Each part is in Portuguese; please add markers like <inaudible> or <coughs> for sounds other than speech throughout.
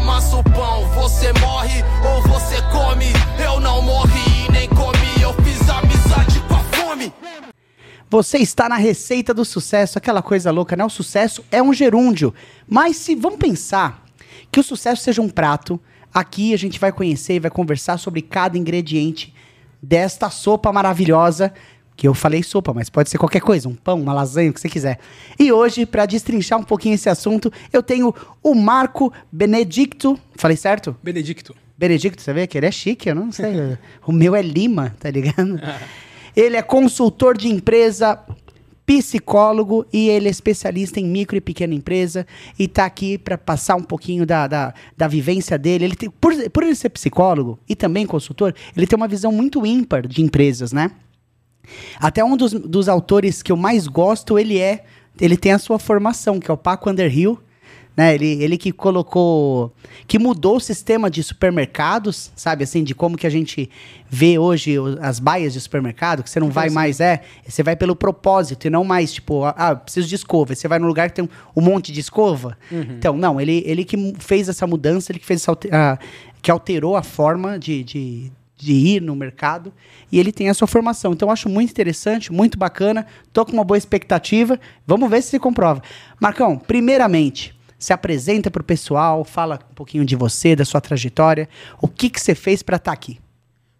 amassa o pão. Você morre ou você come. Eu não morri nem comi, eu fiz amizade com a fome. Você está na receita do sucesso, aquela coisa louca, né? O sucesso é um gerúndio. Mas se vamos pensar que o sucesso seja um prato, aqui a gente vai conhecer e vai conversar sobre cada ingrediente desta sopa maravilhosa. Que eu falei sopa, mas pode ser qualquer coisa, um pão, uma lasanha, o que você quiser. E hoje, para destrinchar um pouquinho esse assunto, eu tenho o Marco Benedicto. Falei certo? Benedicto. Benedicto, você vê que ele é chique, eu não sei. <laughs> o meu é Lima, tá ligado? <laughs> Ele é consultor de empresa, psicólogo e ele é especialista em micro e pequena empresa e tá aqui para passar um pouquinho da, da, da vivência dele. Ele tem, por, por ele ser psicólogo e também consultor, ele tem uma visão muito ímpar de empresas, né? Até um dos, dos autores que eu mais gosto, ele é, ele tem a sua formação, que é o Paco Underhill, né? Ele, ele que colocou, que mudou o sistema de supermercados, sabe, assim, de como que a gente vê hoje as baias de supermercado, que você não vai mais, é, você vai pelo propósito e não mais, tipo, ah, preciso de escova, você vai num lugar que tem um, um monte de escova. Então, não, ele, ele que fez essa mudança, ele que fez essa, ah, que alterou a forma de, de, de ir no mercado e ele tem a sua formação. Então, eu acho muito interessante, muito bacana, tô com uma boa expectativa, vamos ver se se comprova. Marcão, primeiramente, se apresenta pro pessoal, fala um pouquinho de você, da sua trajetória, o que que você fez para estar aqui.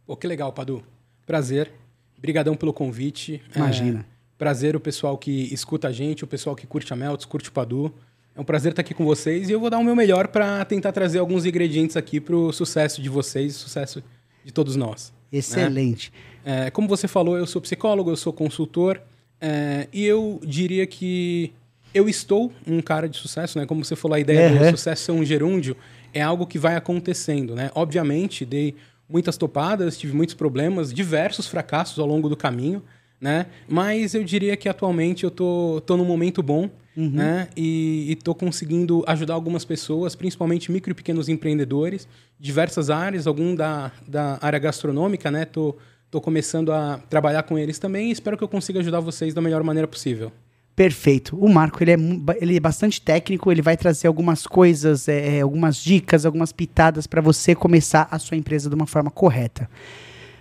Pô, que legal, Padu. Prazer. Brigadão pelo convite. Imagina. É, prazer o pessoal que escuta a gente, o pessoal que curte a Melts, curte o Padu. É um prazer estar aqui com vocês e eu vou dar o meu melhor para tentar trazer alguns ingredientes aqui para o sucesso de vocês sucesso de todos nós. Excelente. É, como você falou, eu sou psicólogo, eu sou consultor é, e eu diria que eu estou um cara de sucesso, né? Como você falou, a ideia Uhum. do sucesso ser um gerúndio é algo que vai acontecendo, né? Obviamente, dei muitas topadas, tive muitos problemas, diversos fracassos ao longo do caminho, né? Mas eu diria que atualmente eu tô, tô num momento bom, né? E, e tô conseguindo ajudar algumas pessoas, principalmente micro e pequenos empreendedores, diversas áreas, algum da, da área gastronômica, né? Tô, tô começando a trabalhar com eles também e espero que eu consiga ajudar vocês da melhor maneira possível. Perfeito. O Marco, ele é, ele é bastante técnico, ele vai trazer algumas coisas, é, é, algumas dicas, algumas pitadas para você começar a sua empresa de uma forma correta.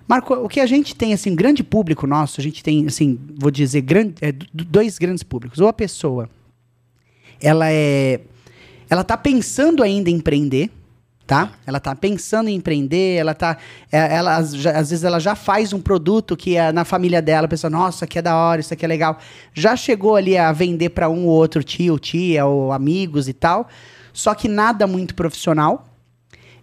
Marco, o que a gente tem, assim, grande público nosso, a gente tem, assim, vou dizer, grande, é, dois grandes públicos. Ou a pessoa, ela é, ela tá pensando ainda em empreender, tá? Ela tá pensando em empreender, ela tá, é, ela, às, às vezes ela já faz um produto que é na família dela, a pessoa, nossa, aqui é da hora, isso aqui é legal. Já chegou ali a vender para um ou outro tio, tia ou amigos e tal, só que nada muito profissional.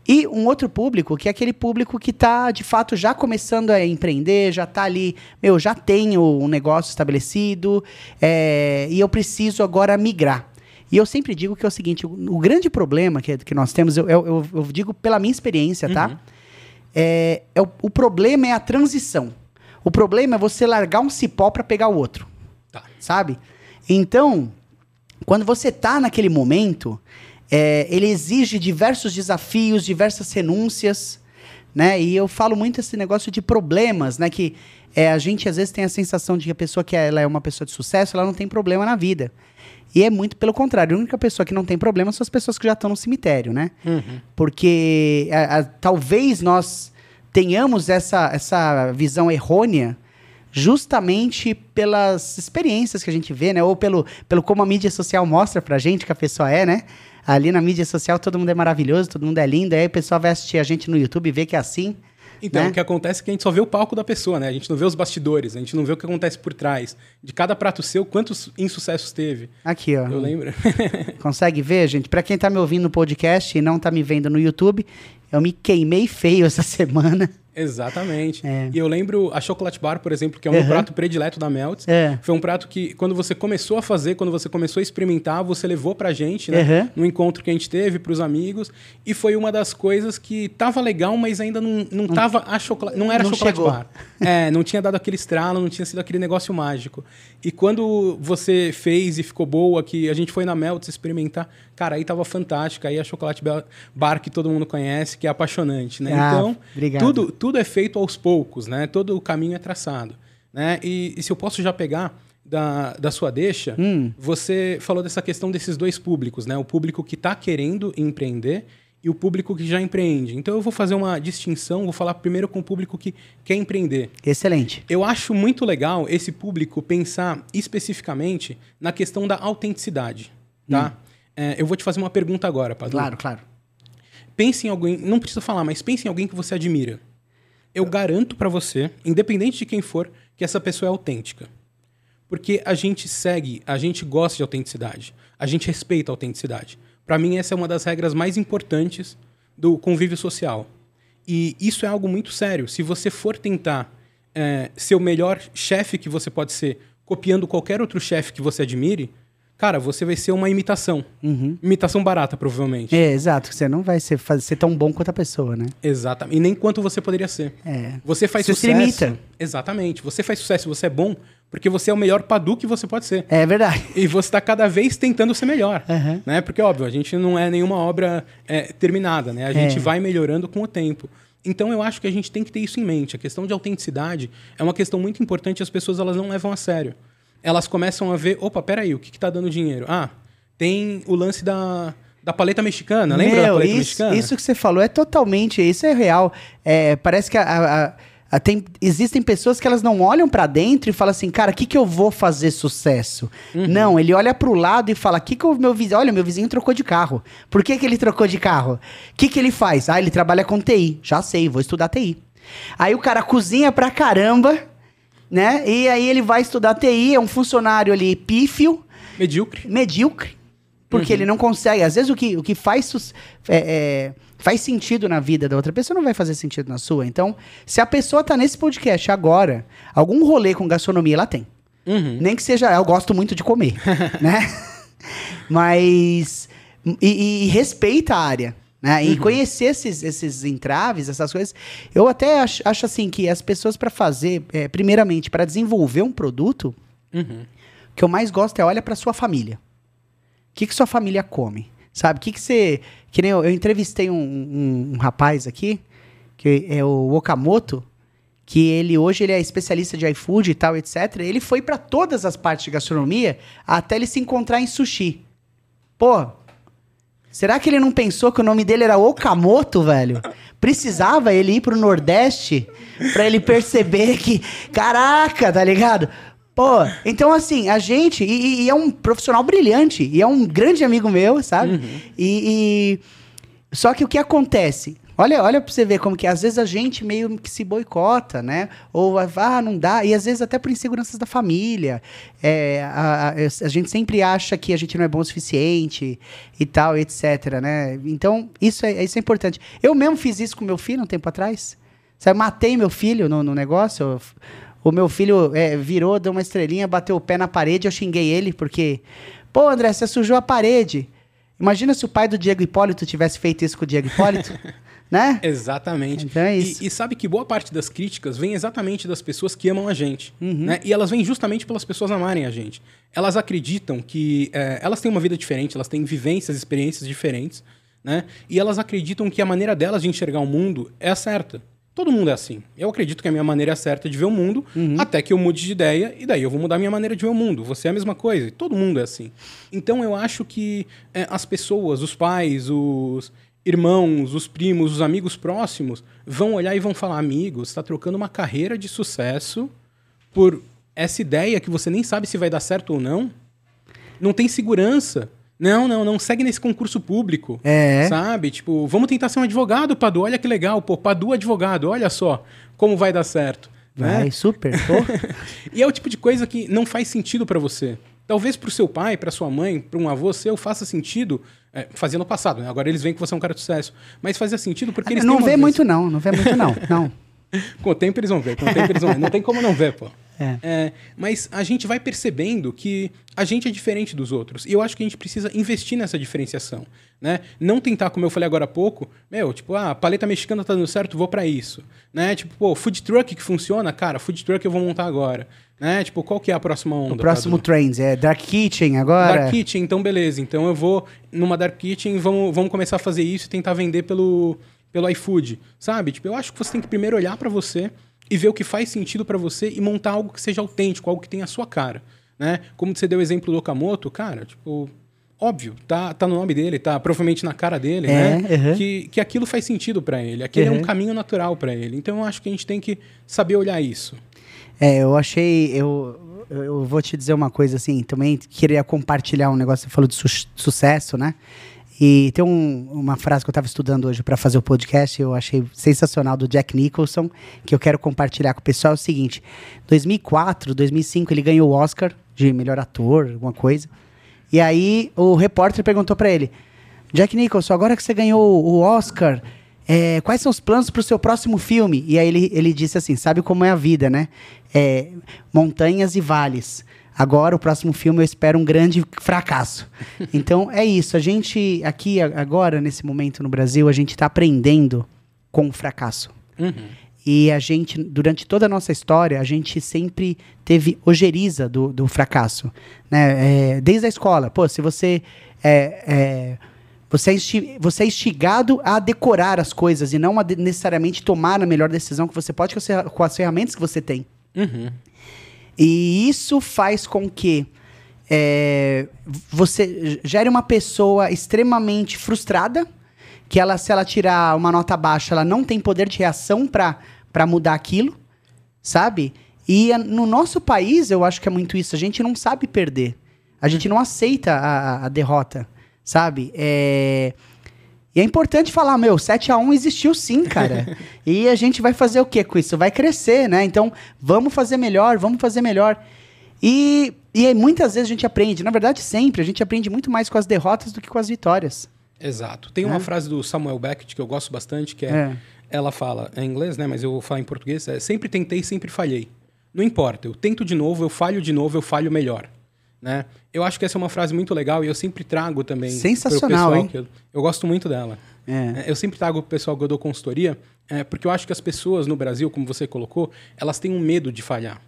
E um outro público, que é aquele público que está, de fato, já começando a empreender, já está ali, meu, já tenho um negócio estabelecido é, e eu preciso agora migrar. E eu sempre digo que é o seguinte, o, o grande problema que, que nós temos, eu, eu, eu- digo pela minha experiência, tá? É, é o, o problema é a transição. O problema é você largar um cipó para pegar o outro Tá. sabe? Então, quando você tá naquele momento, é, ele exige diversos desafios, diversas renúncias, né? E eu falo muito esse negócio de problemas, né? Que é, a gente às vezes tem a sensação de que a pessoa que ela é uma pessoa de sucesso, ela não tem problema na vida. E é muito pelo contrário. A única pessoa que não tem problema são as pessoas que já estão no cemitério, né? Porque a- a- talvez nós tenhamos essa, essa visão errônea justamente pelas experiências que a gente vê, né? Ou pelo, pelo como a mídia social mostra pra gente que a pessoa é, né? Ali na mídia social todo mundo é maravilhoso, todo mundo é lindo, aí o pessoal vai assistir a gente no YouTube e vê que é assim. Então, né? o que acontece é que a gente só vê o palco da pessoa, né? A gente não vê os bastidores, a gente não vê o que acontece por trás. De cada prato seu, quantos insucessos teve. Aqui, ó. Eu lembro. <laughs> Consegue ver, gente? Pra quem tá me ouvindo no podcast e não tá me vendo no YouTube, eu me queimei feio essa <laughs> semana. Exatamente. É. E eu lembro a Chocolate Bar, por exemplo, que é o meu Uhum. prato predileto da Melts. É. Foi um prato que, quando você começou a fazer, quando você começou a experimentar, você levou pra gente, né? Uhum. No encontro que a gente teve, pros amigos. E foi uma das coisas que tava legal, mas ainda não, não tava a chocolate. Não era Não Chocolate chegou. Bar. É, não tinha dado aquele estralo, não tinha sido aquele negócio mágico. E quando você fez e ficou boa, que a gente foi na Melts experimentar, cara, aí tava fantástica. Aí a Chocolate Bar que todo mundo conhece, que é apaixonante, né? Ah, então, obrigado. tudo, tudo é feito aos poucos, né? Todo o caminho é traçado, né? E, e se eu posso já pegar da, da sua deixa, Hum. você falou dessa questão desses dois públicos, né? O público que está querendo empreender e o público que já empreende. Então eu vou fazer uma distinção, vou falar primeiro com o público que quer empreender. Excelente. Eu acho muito legal esse público pensar especificamente na questão da autenticidade, tá? É, eu vou te fazer uma pergunta agora, Padre. Claro, claro. Pense em alguém, não precisa falar, mas pense em alguém que você admira. Eu garanto pra você, independente de quem for, que essa pessoa é autêntica. Porque a gente segue, a gente gosta de autenticidade, a gente respeita a autenticidade. Pra mim essa é uma das regras mais importantes do convívio social. E isso é algo muito sério. Se você for tentar é, ser o melhor chefe que você pode ser, copiando qualquer outro chefe que você admire, cara, você vai ser uma imitação. Imitação barata, provavelmente. É, exato. Você não vai ser, fazer, ser tão bom quanto a pessoa, né? Exatamente. E nem quanto você poderia ser. É. Você faz Você sucesso. limita. Exatamente. Você faz sucesso, você é bom, porque você é o melhor padu que você pode ser. É verdade. E você está cada vez tentando ser melhor. Aham. Né? Porque, óbvio, a gente não é nenhuma obra é, terminada, né? A gente É. vai melhorando com o tempo. Então, eu acho que a gente tem que ter isso em mente. A questão de autenticidade é uma questão muito importante e as pessoas elas não levam a sério. Elas começam a ver, opa, peraí, o que está dando dinheiro? Ah, tem o lance da, da paleta mexicana. Lembra da Meu, paleta isso, mexicana? isso que você falou é totalmente, isso é real. É, parece que a- a- a- tem- existem pessoas que elas não olham pra dentro e falam assim, cara, o que, que eu vou fazer sucesso? Uhum. Não, ele olha pro lado e fala, que que o meu vizinho, olha, meu vizinho trocou de carro. Por que, que ele trocou de carro? O que, que ele faz? Ah, ele trabalha com TI. Já sei, vou estudar TI. Aí o cara cozinha pra caramba, né? E aí ele vai estudar TI, é um funcionário ali pífio, Medíocre. medíocre, porque ele não consegue. Às vezes o que, o que faz, é, é, faz sentido na vida da outra pessoa não vai fazer sentido na sua. Então, se a pessoa tá nesse podcast agora, algum rolê com gastronomia ela tem. Uhum. Nem que seja, eu gosto muito de comer, <laughs> né? Mas. E, e respeita a área. Né? E conhecer esses, esses entraves, essas coisas. Eu até acho, acho assim que as pessoas para fazer, é, primeiramente, para desenvolver um produto, Uhum. o que eu mais gosto é olha pra sua família. O que, que sua família come? Sabe? O que, que você. Que nem eu, eu entrevistei um, um- um rapaz aqui, que é o Okamoto, que ele hoje ele é especialista de iFood e tal, etc. Ele foi pra todas as partes de gastronomia até ele se encontrar em sushi. Pô, será que ele não pensou que o nome dele era Okamoto, velho? Precisava ele ir pro Nordeste pra ele perceber que, caraca, tá ligado? Pô, então assim, a gente, e, e- é um profissional brilhante, e é um grande amigo meu, sabe? E, e- Só que o que acontece? Olha, olha pra você ver como que às vezes a gente meio que se boicota, né? Ou ah, não dá, e às vezes até por inseguranças da família. É, a, a- a gente sempre acha que a gente não é bom o suficiente e tal, etc, né? Então, isso é, isso é importante. Eu mesmo fiz isso com meu filho um tempo atrás. Sabe, matei meu filho no, no negócio. o meu filho é, virou, deu uma estrelinha, bateu o pé na parede, eu xinguei ele, porque. Pô, André, você sujou a parede. Imagina se o pai do Diego Hipólito tivesse feito isso com o Diego Hipólito, <laughs> né? Exatamente. Então é E- isso. E, sabe que boa parte das críticas vem exatamente das pessoas que amam a gente. Uhum. Né? E elas vêm justamente pelas pessoas amarem a gente. Elas acreditam que é, elas têm uma vida diferente, elas têm vivências, experiências diferentes, né? E elas acreditam que a maneira delas de enxergar o mundo é a certa. Todo mundo é assim. Eu acredito que a minha maneira é certa de ver o mundo, Uhum. até que eu mude de ideia, e daí eu vou mudar a minha maneira de ver o mundo. Você é a mesma coisa. e Todo mundo é assim. Então eu acho que é, as pessoas, os pais, os irmãos, os primos, os amigos próximos, vão olhar e vão falar: amigo, você está trocando uma carreira de sucesso por essa ideia que você nem sabe se vai dar certo ou não. Não tem segurança. Não, não, não. Segue nesse concurso público. É. Sabe? Tipo, vamos tentar ser um advogado, Padu. Olha que legal. Pô, Padu advogado. Olha só como vai dar certo. né? Vai, super. Pô. <laughs> E é o tipo de coisa que não faz sentido pra você. Talvez pro seu pai, pra sua mãe, pra um avô seu, faça sentido. É, fazia no passado, né? Agora eles veem que você é um cara de sucesso. Mas fazia sentido porque eles não vê muito, não. Não vê muito, não. Não. <laughs> Com o tempo eles vão ver, com o tempo eles vão ver. Não tem como não ver, pô. É. É, mas a gente vai percebendo que a gente é diferente dos outros. E eu acho que a gente precisa investir nessa diferenciação. Né? Não tentar, como eu falei agora há pouco, meu, tipo, ah, a paleta mexicana tá dando certo, vou pra isso. Né? Tipo, pô, food truck que funciona, cara, food truck eu vou montar agora. Né? Tipo, qual que é a próxima onda? O próximo Cadu? Trends é Dark Kitchen agora. Dark Kitchen, então beleza. Então eu vou numa Dark Kitchen, vamos, vamos começar a fazer isso e tentar vender pelo, pelo iFood, sabe? Tipo, eu acho que você tem que primeiro olhar pra você e ver o que faz sentido pra você e montar algo que seja autêntico, algo que tenha a sua cara, né? Como você deu o exemplo do Okamoto, cara, tipo, óbvio, tá, tá no nome dele, tá provavelmente na cara dele, É, né? uhum. Que, que aquilo faz sentido para ele. Aquele é Uhum. um caminho natural para ele. Então eu acho que a gente tem que saber olhar isso. É, eu achei. Eu, eu- eu vou te dizer uma coisa assim, também queria compartilhar um negócio. Você falou de su- sucesso, né? E tem um- uma frase que eu estava estudando hoje para fazer o podcast, eu achei sensacional, do Jack Nicholson, que eu quero compartilhar com o pessoal. É o seguinte: 2004, 2005, ele ganhou o Oscar de melhor ator, alguma coisa. E aí o repórter perguntou para ele: Jack Nicholson, agora que você ganhou o Oscar, é, quais são os planos para o seu próximo filme? E aí ele, ele disse assim: sabe como é a vida, né? É, montanhas e vales. Agora, o próximo filme, eu espero um grande fracasso. <laughs> Então, é isso. A gente, aqui, agora, nesse momento no Brasil, a gente está aprendendo com o fracasso. Uhum. E a gente, durante toda a nossa história, a gente sempre teve ojeriza do, do fracasso. Né? É, desde a escola. Pô, se você é, é, você, é você é instigado a decorar as coisas e não a necessariamente tomar a melhor decisão que você pode com as ferramentas que você tem. Uhum. E isso faz com que é, você gere uma pessoa extremamente frustrada, que ela, se ela tirar uma nota baixa, ela não tem poder de reação para mudar aquilo, sabe? E no nosso país, eu acho que é muito isso. A gente não sabe perder. A gente não aceita a, a- a derrota, sabe? É... E é importante falar, meu, 7x1 existiu sim, cara. <laughs> e a gente vai fazer o que com isso? Vai crescer, né? Então, vamos fazer melhor, vamos fazer melhor. E, e muitas vezes a gente aprende, na verdade, sempre, a gente aprende muito mais com as derrotas do que com as vitórias. Exato. Tem uma frase do Samuel Beckett que eu gosto bastante, que é, É. ela fala é em inglês, né, mas eu vou falar em português, é sempre tentei, sempre falhei. Não importa, eu tento de novo, eu falho de novo, eu falho melhor, né? Eu acho que essa é uma frase muito legal e eu sempre trago também Sensacional, pessoal hein? eu, eu gosto muito dela. É. É, Eu sempre trago pro pessoal que eu dou consultoria, é, porque eu acho que as pessoas no Brasil, como você colocou, elas têm um medo de falhar.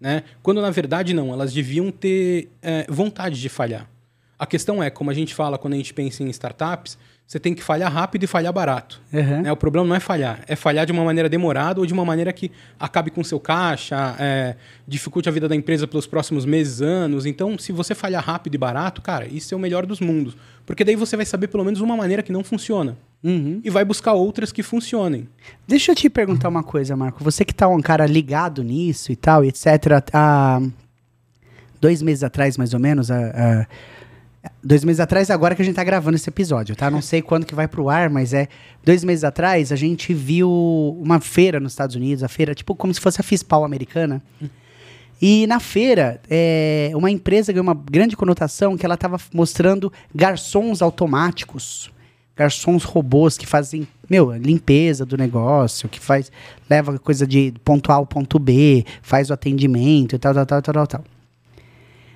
Né? Quando na verdade não, elas deviam ter é, vontade de falhar. A questão é, como a gente fala quando a gente pensa em startups, você tem que falhar rápido e falhar barato. Uhum. Né? O problema não é falhar, é falhar de uma maneira demorada ou de uma maneira que acabe com seu caixa, é, dificulte a vida da empresa pelos próximos meses, anos. Então, se você falhar rápido e barato, cara, isso é o melhor dos mundos. Porque daí você vai saber pelo menos uma maneira que não funciona. Uhum. E vai buscar outras que funcionem. Deixa eu te perguntar uma coisa, Marco. Você que tá um cara ligado nisso e tal, etc. Há dois meses atrás, mais ou menos, a- a- dois meses atrás, agora que a gente tá gravando esse episódio, tá? Não sei quando que vai pro ar, mas é dois meses atrás a gente viu uma feira nos Estados Unidos, a feira tipo como se fosse a FISPAL americana. E na feira, é, uma empresa ganhou uma grande conotação que ela estava mostrando garçons automáticos, garçons robôs que fazem, meu, limpeza do negócio, que faz, leva coisa de ponto A ao ponto B, faz o atendimento e tal, tal, tal, tal, tal, tal.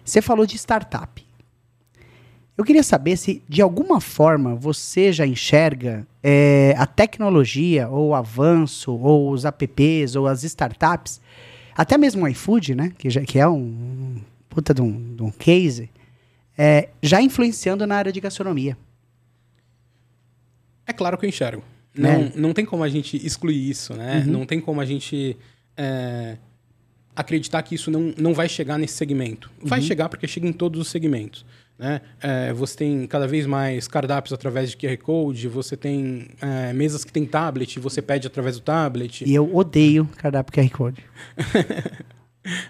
Você falou de startup. Eu queria saber se, de alguma forma, você já enxerga é, a tecnologia, ou o avanço, ou os apps, ou as startups, até mesmo o iFood, né? Que, já, que é um, um puta de um, de um case, é, já influenciando na área de gastronomia. É claro que eu enxergo. Né? Não, não tem como a gente excluir isso, né? Não tem como a gente é, acreditar que isso não, não vai chegar nesse segmento. Vai chegar porque chega em todos os segmentos. Né? É, você tem cada vez mais cardápios através de QR Code, você tem é, mesas que tem tablet, você pede através do tablet. E eu odeio cardápio QR Code. <laughs>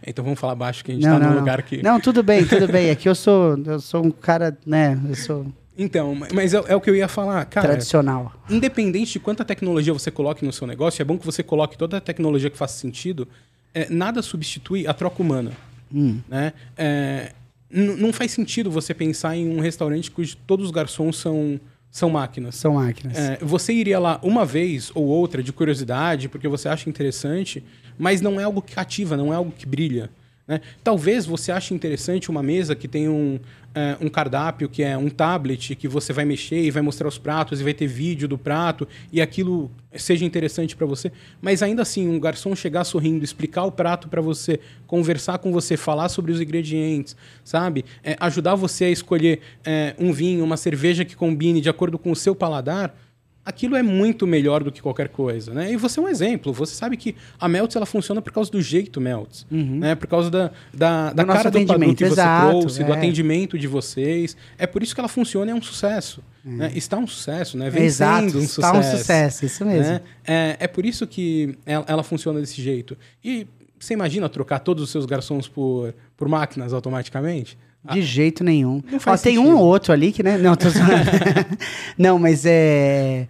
Então vamos falar baixo que a gente está num lugar que. Não, tudo bem, tudo bem. É que eu sou, eu sou um cara, né? Eu sou Então, mas é, é o que eu ia falar, cara. tradicional. Independente de quanta tecnologia você coloque no seu negócio, é bom que você coloque toda a tecnologia que faça sentido. é, nada substitui a troca humana. Hum. Né? É, não faz sentido você pensar em um restaurante cujo todos os garçons são, são máquinas. São máquinas. É, você iria lá uma vez ou outra de curiosidade, porque você acha interessante, mas não é algo que cativa, não é algo que brilha. Né? Talvez você ache interessante uma mesa que tem um, é, um cardápio que é um tablet que você vai mexer e vai mostrar os pratos e vai ter vídeo do prato e aquilo seja interessante para você, mas ainda assim um garçom chegar sorrindo, explicar o prato para você, conversar com você, falar sobre os ingredientes, sabe? É, ajudar você a escolher é, um vinho, uma cerveja que combine de acordo com o seu paladar aquilo é muito melhor do que qualquer coisa, né? E você é um exemplo. Você sabe que a Melts ela funciona por causa do jeito Melts, né? Por causa da, da, da Do cara do atendimento, que você exato, trouxe, do é. atendimento de vocês. É por isso que ela funciona e é um sucesso. Né? Está um sucesso, né? Vencendo Exato, um está sucesso. um sucesso, isso mesmo. né? É, é por isso que ela, ela funciona desse jeito. E você imagina trocar todos os seus garçons por, por máquinas automaticamente? <laughs> De jeito nenhum. Ó, tem um ou outro ali que, né? Não, tô zoando. <laughs> não, mas é.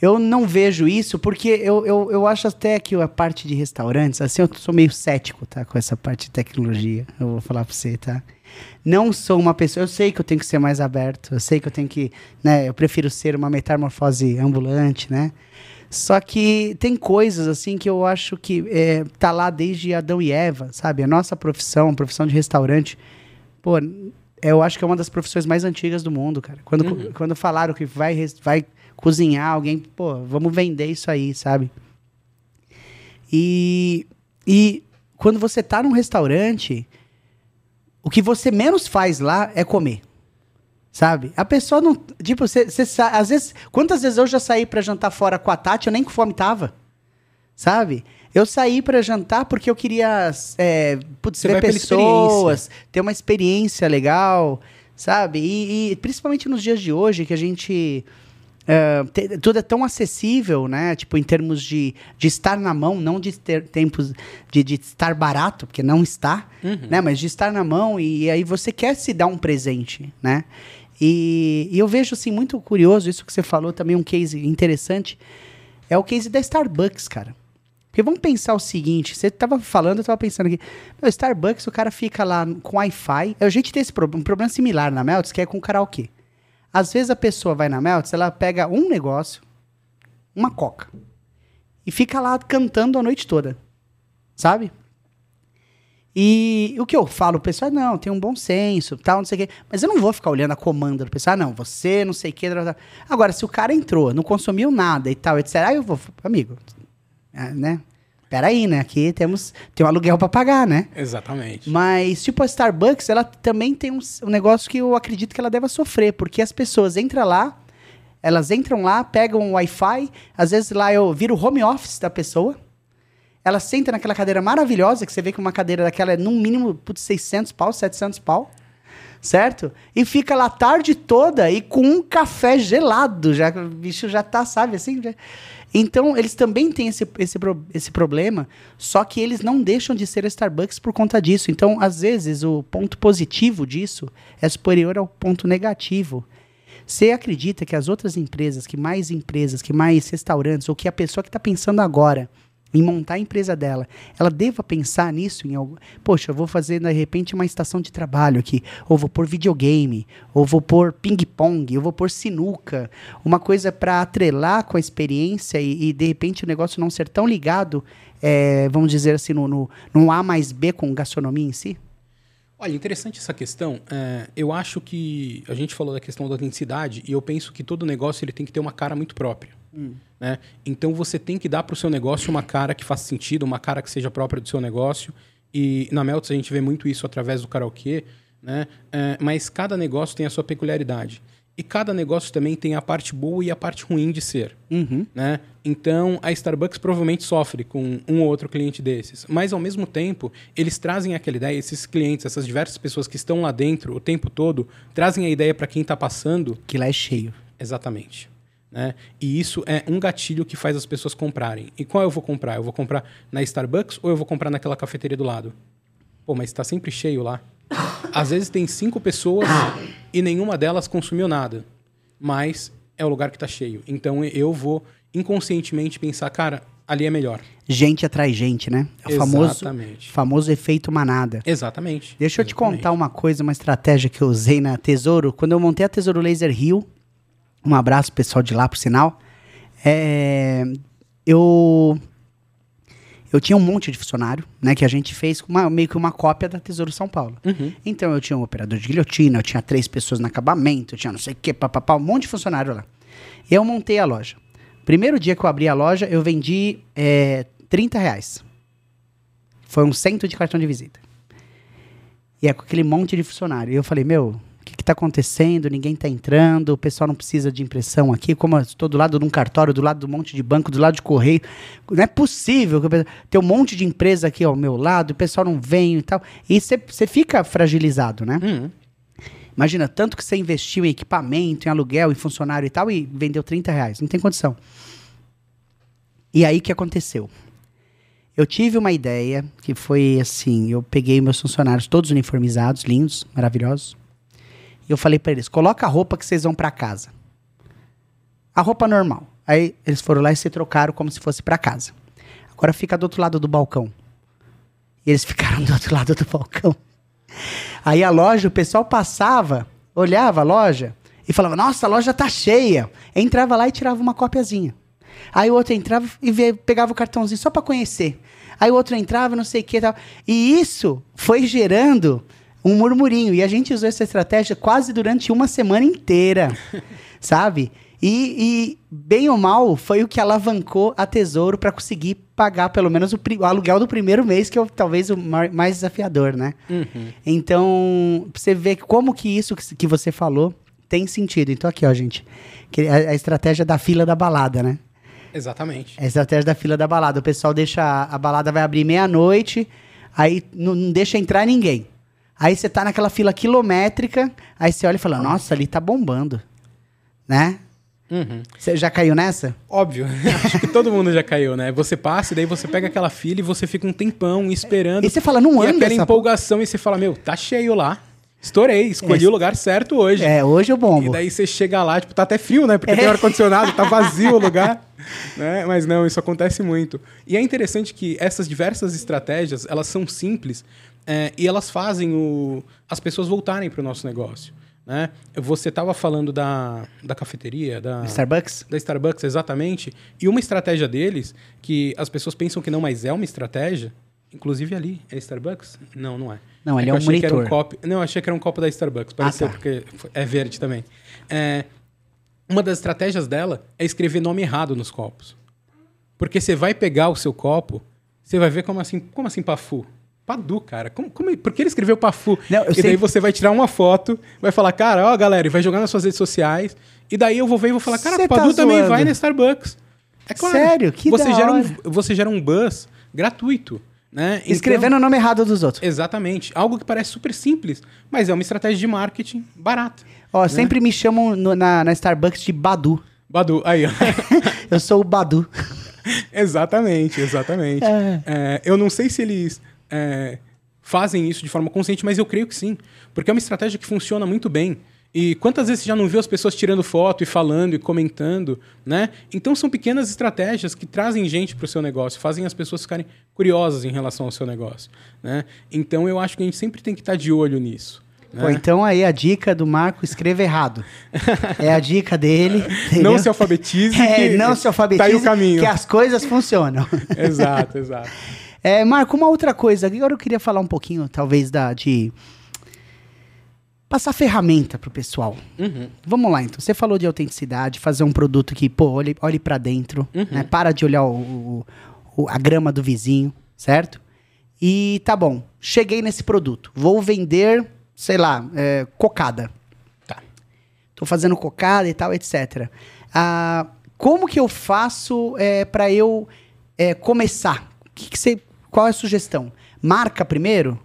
Eu não vejo isso porque eu, eu, eu acho até que a parte de restaurantes, assim, eu sou meio cético, tá? Com essa parte de tecnologia. Eu vou falar pra você, tá? Não sou uma pessoa. Eu sei que eu tenho que ser mais aberto. Eu sei que eu tenho que. Né, eu prefiro ser uma metamorfose ambulante, né? Só que tem coisas assim que eu acho que é, tá lá desde Adão e Eva, sabe? A nossa profissão, a profissão de restaurante, pô, eu acho que é uma das profissões mais antigas do mundo, cara. Quando, Uhum. quando falaram que vai, vai cozinhar alguém, pô, vamos vender isso aí, sabe? E, e quando você tá num restaurante, o que você menos faz lá é comer. Sabe? A pessoa não. Tipo, você, às vezes. Quantas vezes eu já saí pra jantar fora com a Tati, eu nem com fome tava. Sabe? Eu saí pra jantar porque eu queria é, putz, ver pessoas, ter uma experiência legal, sabe? E, e principalmente nos dias de hoje, que a gente. é, te- tudo é tão acessível, né? Tipo, em termos de, de estar na mão, não de ter tempos de, de estar barato, porque não está, né? Mas de estar na mão e, aí você quer se dar um presente, né? E, e eu vejo, assim, muito curioso isso que você falou também, um case interessante, é o case da Starbucks, cara. Porque vamos pensar o seguinte, você tava falando, eu tava pensando aqui, meu, Starbucks, o cara fica lá com Wi-Fi, a gente tem esse problema, um problema similar na Melts, que é com karaokê. Às vezes a pessoa vai na Melts, ela pega um negócio, uma coca, e fica lá cantando a noite toda, sabe? E o que eu falo, o pessoal, não, tem um bom senso, tal, não sei o quê. Mas eu não vou ficar olhando a comanda do pessoal, ah, não, você, não sei o quê. Agora, se o cara entrou, não consumiu nada e tal, etc., aí eu vou, amigo, ah, né? Peraí, né? Aqui temos, tem um aluguel pra pagar, né? Exatamente. Mas, tipo, a Starbucks, ela também tem um, um negócio que eu acredito que ela deva sofrer, porque as pessoas entram lá, elas entram lá, pegam o Wi-Fi, às vezes lá eu viro o home office da pessoa, ela senta naquela cadeira maravilhosa, que você vê que uma cadeira daquela é no mínimo, putz, 600 pau, 700 pau, certo? E fica lá a tarde toda e com um café gelado, já o bicho já tá, sabe, assim... já- Então, eles também têm esse, esse, esse problema, só que eles não deixam de ser Starbucks por conta disso. Então, às vezes, o ponto positivo disso é superior ao ponto negativo. Você acredita que as outras empresas, que mais empresas, que mais restaurantes, ou que a pessoa que está pensando agora em montar a empresa dela, ela deva pensar nisso em algo. Poxa, eu vou fazer de repente uma estação de trabalho aqui, ou vou pôr videogame, ou vou pôr ping-pong, ou vou pôr sinuca, uma coisa para atrelar com a experiência e, e, de repente o negócio não ser tão ligado, é, vamos dizer assim, no, no, no A mais B com gastronomia em si? Olha, interessante essa questão. É, eu acho que a gente falou da questão da autenticidade e eu penso que todo negócio ele tem que ter uma cara muito própria. Né? Então você tem que dar para o seu negócio uma cara que faça sentido, uma cara que seja própria do seu negócio. E na Melts a gente vê muito isso através do karaokê, né? É, mas cada negócio tem a sua peculiaridade. E cada negócio também tem a parte boa e a parte ruim de ser. Uhum. né? Então, a Starbucks provavelmente sofre com um ou outro cliente desses. Mas, ao mesmo tempo, eles trazem aquela ideia, esses clientes, essas diversas pessoas que estão lá dentro o tempo todo, trazem a ideia para quem está passando Que lá é cheio. exatamente. Né? E isso é um gatilho que faz as pessoas comprarem. E qual eu vou comprar? Eu vou comprar na Starbucks ou eu vou comprar naquela cafeteria do lado? Pô, mas está sempre cheio lá. <laughs> Às vezes tem cinco pessoas <coughs> e nenhuma delas consumiu nada. Mas é o lugar que está cheio. Então eu vou inconscientemente pensar, cara, ali é melhor. Gente atrai gente, né? É o famoso, famoso efeito manada. Exatamente. Deixa eu te Exatamente. contar uma coisa, uma estratégia que eu usei na Tesouro. Quando eu montei a Tesouro Laser Rio, um abraço pessoal de lá, por sinal. É, eu eu tinha um monte de funcionário, né, que a gente fez uma- meio que uma cópia da Tesouro São Paulo. Uhum. Então eu tinha um operador de guilhotina, eu tinha três pessoas no acabamento, eu tinha não sei o que, papapá, um monte de funcionário lá. E eu montei a loja. Primeiro dia que eu abri a loja, eu vendi é, 30 reais. Foi um cento de cartão de visita. E é com aquele monte de funcionário. E eu falei, meu, o que, que tá tá acontecendo? Ninguém tá entrando, o pessoal não precisa de impressão aqui, como eu estou do lado de um cartório, do lado de um monte de banco, do lado de correio. Não é possível que ter um monte de empresa aqui ao meu lado, o pessoal não vem e tal. E você fica fragilizado, né? Uhum. Imagina, tanto que você investiu em equipamento, em aluguel, em funcionário e tal, e vendeu 30 reais. Não tem condição. E aí o que aconteceu? Eu tive uma ideia que foi assim: eu peguei meus funcionários todos uniformizados, lindos, maravilhosos. Eu falei pra eles: coloca a roupa que vocês vão pra casa. A roupa normal. Aí eles foram lá e se trocaram como se fosse pra casa. Agora fica do outro lado do balcão. E eles <laughs> ficaram do outro lado do balcão. Aí a loja, o pessoal passava, olhava a loja e falava: Nossa, a loja tá cheia. Entrava lá e tirava uma copiazinha. Aí o outro entrava e pegava o cartãozinho só para conhecer. Aí o outro entrava, não sei o que tal. E isso foi gerando um murmurinho. E a gente usou essa estratégia quase durante uma semana inteira, <laughs> sabe? E, e, bem ou mal, foi o que alavancou a Tesouro para conseguir pagar pelo menos o, o aluguel do primeiro mês, que é talvez o mais desafiador, né? Uhum. Então, você vê como que isso que- você falou tem sentido. Então, aqui, ó, gente. A, a estratégia da fila da balada, né? Exatamente. É a estratégia da fila da balada. O pessoal deixa. A, a balada vai abrir meia-noite, aí não, não deixa entrar ninguém. Aí você tá naquela fila quilométrica, aí você olha e fala: Nossa, ali tá bombando. Né? Uhum. Você já caiu nessa? Óbvio, <laughs> acho que todo mundo já caiu, né? Você passa e daí você pega aquela fila e você fica um tempão esperando. E você fala, não e anda aquela essa empolgação e você fala, meu, tá cheio lá. Estourei, escolhi É. o lugar certo hoje. É, hoje eu E bombo. daí você chega lá, tipo, tá até frio, né? Porque É. tem ar-condicionado, tá vazio o lugar. <laughs> Né? Mas não, isso acontece muito. E é interessante que essas diversas estratégias, elas são simples é, e elas fazem o, as pessoas voltarem para o nosso negócio. Né? Você estava falando da, da cafeteria, da, Starbucks? da Starbucks, exatamente. E uma estratégia deles, que as pessoas pensam que não, mas é uma estratégia, inclusive ali, é Starbucks? Não, não é. Não, ele que é eu um que monitor. copo, não, eu achei que era um copo da Starbucks, pareceu, tá. porque é verde também. É, uma das estratégias dela é escrever nome errado nos copos. Porque você vai pegar o seu copo, você vai ver como assim, como assim Pafu? Padu, cara. Como, como, por que ele escreveu Pafu? Não, e sei- daí você vai tirar uma foto, vai falar, cara, ó, galera, e vai jogar nas suas redes sociais. E daí eu vou ver e vou falar, cara, Cê tá Padu também zoando. vai na Starbucks. É claro. Sério? Que você gera um, Você gera um buzz gratuito. Né? Então- Escrevendo o nome errado dos outros. Exatamente. Algo que parece super simples, mas é uma estratégia de marketing barata. Ó, sempre me chamam no- na, na Starbucks de Badu. Badu, aí, ó. <laughs> Eu sou o Badu. <laughs> exatamente, exatamente. É. É, eu não sei se eles é, fazem isso de forma consciente, mas eu creio que sim. Porque é uma estratégia que funciona muito bem. E quantas vezes você já não viu as pessoas tirando foto e falando e comentando, né? Então são pequenas estratégias que trazem gente para o seu negócio, fazem as pessoas ficarem curiosas em relação ao seu negócio, né? Então eu acho que a gente sempre tem que estar de olho nisso. né? Pô, então aí a dica do Marco, escreva errado. <laughs> É a dica dele. Não se alfabetize. É, não se alfabetize, Tá aí o caminho. que as coisas funcionam. <laughs> exato, exato. É, Marco, uma outra coisa. Agora eu queria falar um pouquinho, talvez, da, de passar ferramenta pro pessoal. Uhum. Vamos lá, então. Você falou de autenticidade, fazer um produto que, pô, olhe, olhe para dentro, Uhum. né? Para de olhar o, o- a grama do vizinho, certo? E tá bom, cheguei nesse produto. Vou vender, sei lá, é, cocada. Tá. Tô fazendo cocada e tal, etc. Ah, como que eu faço é, para eu é, começar? O que que você, qual é a sugestão? Marca primeiro?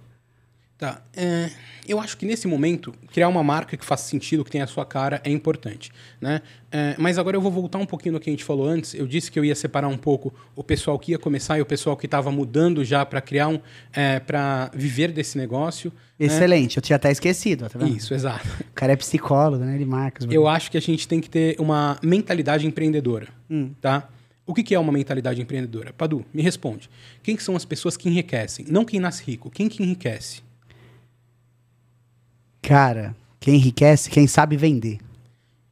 Tá. É, eu acho que nesse momento, criar uma marca que faça sentido, que tenha a sua cara, é importante. Né? É, mas agora eu vou voltar um pouquinho no que a gente falou antes. Eu disse que eu ia separar um pouco o pessoal que ia começar e o pessoal que estava mudando já para criar um. É, para viver desse negócio. né? Excelente, eu tinha até esquecido, tá vendo? Isso, exato. O cara é psicólogo, né? Ele marca. Eu acho que a gente tem que ter uma mentalidade empreendedora, Hum. tá? O que, é uma mentalidade empreendedora? Padu, me responde. Quem que são as pessoas que enriquecem? Não quem nasce rico, quem que enriquece? Cara, quem enriquece, quem sabe vender.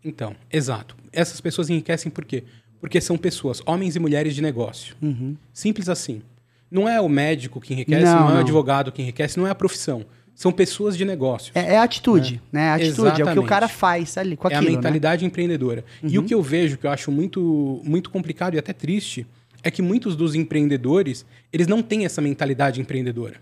Então, exato. Essas pessoas enriquecem por quê? Porque são pessoas, homens e mulheres de negócio. Uhum. Simples assim. Não é o médico que enriquece, Não, não, é o advogado que enriquece, não é a profissão. São pessoas de negócios. É, é a atitude, né? A atitude é o que o Exatamente. cara faz ali com é aquilo, a né? mentalidade empreendedora. E o que eu vejo, que eu acho muito, muito complicado e até triste, é que muitos dos empreendedores, eles não têm essa mentalidade empreendedora.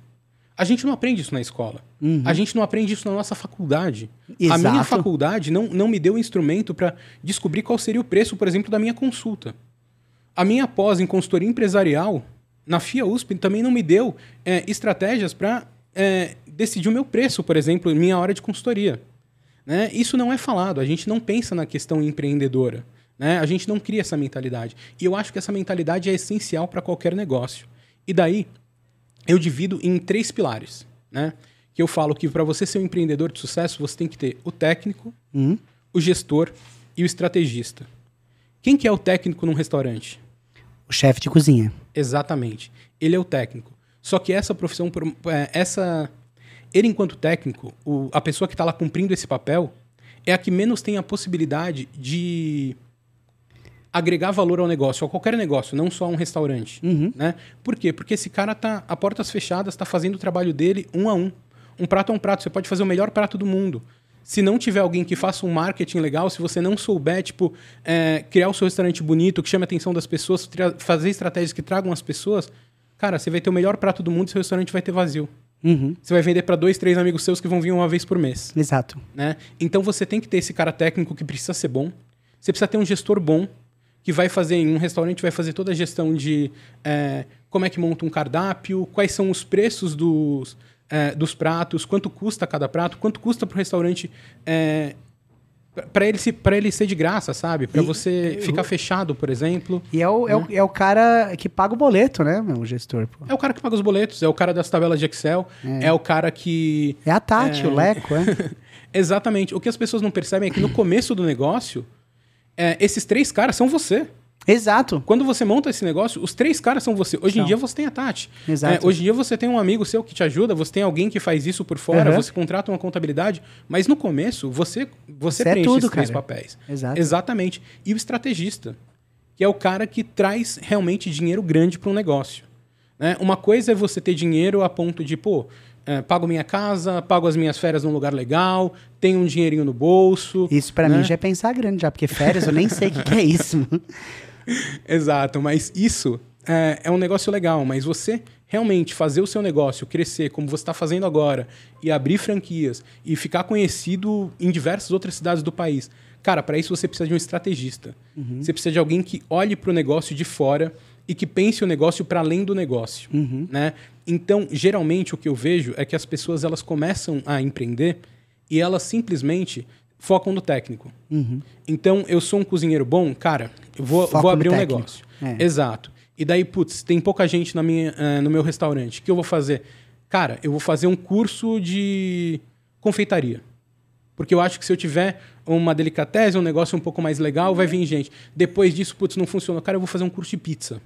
A gente não aprende isso na escola. A gente não aprende isso na nossa faculdade. A Exato. minha faculdade não, não me deu instrumento para descobrir qual seria o preço, por exemplo, da minha consulta. A minha pós em consultoria empresarial, na FIA USP, também não me deu é, estratégias para decidir o meu preço, por exemplo, minha hora de consultoria. Né? Isso não é falado, a gente não pensa na questão empreendedora. Né? A gente não cria essa mentalidade. E eu acho que essa mentalidade é essencial para qualquer negócio. E daí, eu divido em três pilares. Né? Que eu falo que para você ser um empreendedor de sucesso, você tem que ter o técnico, Hum? o gestor e o estrategista. Quem que é o técnico num restaurante? O chefe de cozinha. Exatamente. Ele é o técnico. Só que essa profissão, é, essa, ele enquanto técnico, o- a pessoa que está lá cumprindo esse papel, é a que menos tem a possibilidade de agregar valor ao negócio, a qualquer negócio, não só a um restaurante. Né? Por quê? Porque esse cara tá a portas fechadas, está fazendo o trabalho dele um a um. Um prato é um prato, você pode fazer o melhor prato do mundo. Se não tiver alguém que faça um marketing legal, se você não souber, tipo, é, criar o seu restaurante bonito, que chame a atenção das pessoas, fazer estratégias que tragam as pessoas, cara, você vai ter o melhor prato do mundo e seu restaurante vai ter vazio. Uhum. Você vai vender para dois, três amigos seus que vão vir uma vez por mês Exato. né? Então você tem que ter esse cara técnico que precisa ser bom. Você precisa ter um gestor bom que vai fazer em um restaurante vai fazer toda a gestão de é, como é que monta um cardápio, quais são os preços dos, é, dos pratos, quanto custa cada prato, quanto custa para o restaurante é, para ele se ele ser de graça, sabe? Para E- você ficar fechado, por exemplo. E é o, é, o, é o cara que paga o boleto, né, meu, gestor? pô. É o cara que paga os boletos, é o cara das tabelas de Excel, é, o cara que É a Tati, É. o Leco, é. <laughs> Exatamente. O que as pessoas não percebem é que no começo do negócio, é, esses três caras são você. Exato. Quando você monta esse negócio, os três caras são você. Hoje em dia você tem a Tati. Exato. É, hoje em dia você tem um amigo seu que te ajuda, você tem alguém que faz isso por fora, Aham. você contrata uma contabilidade, mas no começo você, você, Você é preenche tudo, esses três cara. papéis. Exato. Exatamente. E o estrategista, que é o cara que traz realmente dinheiro grande para um negócio. Né? Uma coisa é você ter dinheiro a ponto de, pô, é, pago minha casa, pago as minhas férias num lugar legal, tenho um dinheirinho no bolso. Isso pra né? mim já é pensar grande já, porque férias eu nem sei o que, que é isso. <laughs> Exato, mas isso é, é um negócio legal, mas você realmente fazer o seu negócio crescer como você está fazendo agora e abrir franquias e ficar conhecido em diversas outras cidades do país, cara, para isso você precisa de um estrategista. Você precisa de alguém que olhe para o negócio de fora e que pense o negócio para além do negócio, né? Então, geralmente o que eu vejo é que as pessoas elas começam a empreender e elas simplesmente focam no técnico. Então, eu sou um cozinheiro bom, cara, eu vou, Foco vou abrir um técnico. negócio. É. Exato. E daí, putz, tem pouca gente na minha, eh, no meu restaurante. O que eu vou fazer? Cara, eu vou fazer um curso de confeitaria. Porque eu acho que se eu tiver uma delicatesse, um negócio um pouco mais legal, vai vir gente. Depois disso, putz, não funcionou. Cara, eu vou fazer um curso de pizza.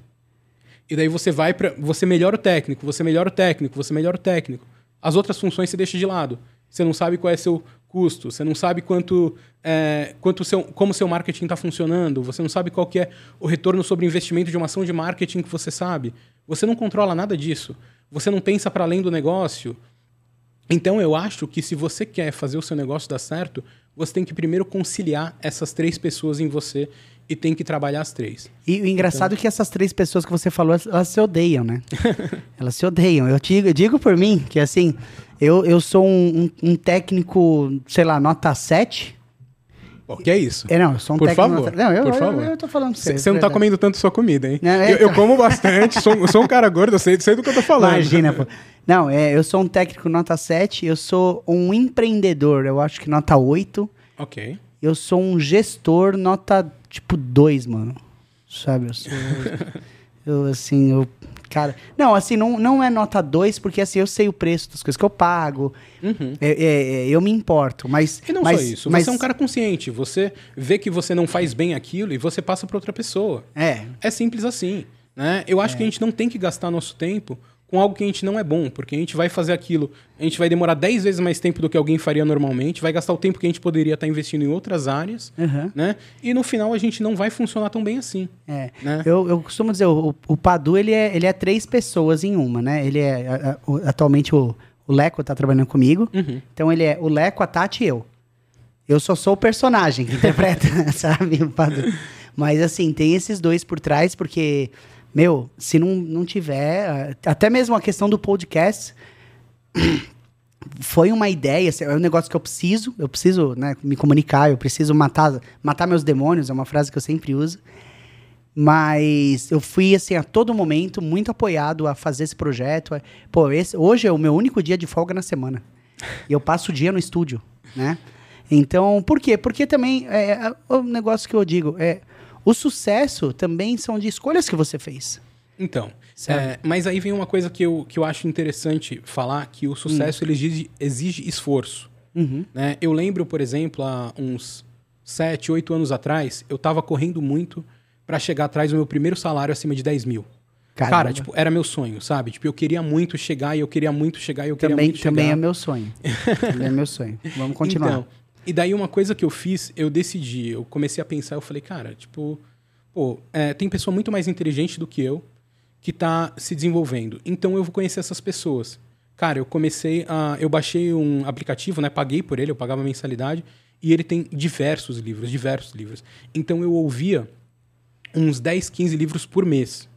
E daí você vai para você melhora o técnico, você melhora o técnico, você melhora o técnico. As outras funções você deixa de lado. Você não sabe qual é seu custo, você não sabe quanto, é, quanto seu, como seu marketing está funcionando, você não sabe qual que é o retorno sobre investimento de uma ação de marketing que você sabe. Você não controla nada disso. Você não pensa para além do negócio. Então eu acho que se você quer fazer o seu negócio dar certo, você tem que primeiro conciliar essas três pessoas em você e tem que trabalhar as três. E o engraçado é que essas três pessoas que você falou, elas se odeiam, né? <laughs> elas se odeiam. Eu digo, eu digo por mim que, assim, eu, eu sou um, um- um técnico, sei lá, nota 7. Pô, que é isso? É, não, eu sou um Por técnico favor. Não, eu, por eu- favor. Eu, eu tô falando pra Você você. não tá comendo tanto sua comida, hein? Não, é, eu, eu então. como bastante, sou, sou um cara gordo, eu sei, sei do que eu tô falando. Imagina, pô. <laughs> Não, é, eu sou um técnico nota 7, eu sou um empreendedor, eu acho que nota 8. Ok. Eu sou um gestor nota, tipo, 2, mano. Sabe? Eu sou. <laughs> eu, assim, eu. Cara. Não, assim, não, não é nota 2, porque assim, eu sei o preço das coisas que eu pago. Uhum. É, é, é, eu me importo, mas. E não mas, só isso, mas, você é um cara consciente, você vê que você não faz bem aquilo e você passa para outra pessoa. É. É simples assim, né? Eu acho que a gente não tem que gastar nosso tempo com algo que a gente não é bom, porque a gente vai fazer aquilo, a gente vai demorar 10 vezes mais tempo do que alguém faria normalmente, vai gastar o tempo que a gente poderia estar investindo em outras áreas, Aham. né? E no final a gente não vai funcionar tão bem assim. É. Né? Eu, eu costumo dizer, o, o Padu, ele é, ele é três pessoas em uma, né? Ele é, a- a- o- atualmente, o, o Leco tá trabalhando comigo. Uhum. Então, ele é o Leco, a Tati e eu. Eu só sou o personagem que interpreta, <laughs> sabe? o Padu. Mas, assim, tem esses dois por trás, porque, meu, se não, não tiver... Até mesmo a questão do podcast... foi uma ideia, assim, é um negócio que eu preciso, eu preciso né, me comunicar, eu preciso matar, matar meus demônios, é uma frase que eu sempre uso. Mas eu fui, assim, a todo momento, muito apoiado a fazer esse projeto. Pô, esse, hoje é o meu único dia de folga na semana. E eu passo o dia no estúdio, né? Então, por quê? Porque também, é, é, o negócio que eu digo, é o sucesso também são de escolhas que você fez. Então, é, mas aí vem uma coisa que eu, que eu acho interessante falar, que o sucesso ele exige, exige esforço. Uhum. Né? Eu lembro, por exemplo, há uns 7, 8 anos atrás, eu tava correndo muito para chegar atrás do meu primeiro salário acima de 10 mil. Caramba. Cara, tipo, era meu sonho, sabe? Tipo, eu queria muito chegar e eu queria muito chegar e eu queria Também, muito também chegar. é meu sonho. <laughs> também é meu sonho. Vamos continuar. Então, e daí uma coisa que eu fiz, eu decidi, eu comecei a pensar, eu falei, cara, tipo, pô, é, tem pessoa muito mais inteligente do que eu que tá se desenvolvendo. Então eu vou conhecer essas pessoas. Cara, eu comecei a. Eu baixei um aplicativo, né? Paguei por ele, eu pagava mensalidade, e ele tem diversos livros, diversos livros. Então eu ouvia uns 10, 15 livros por mês.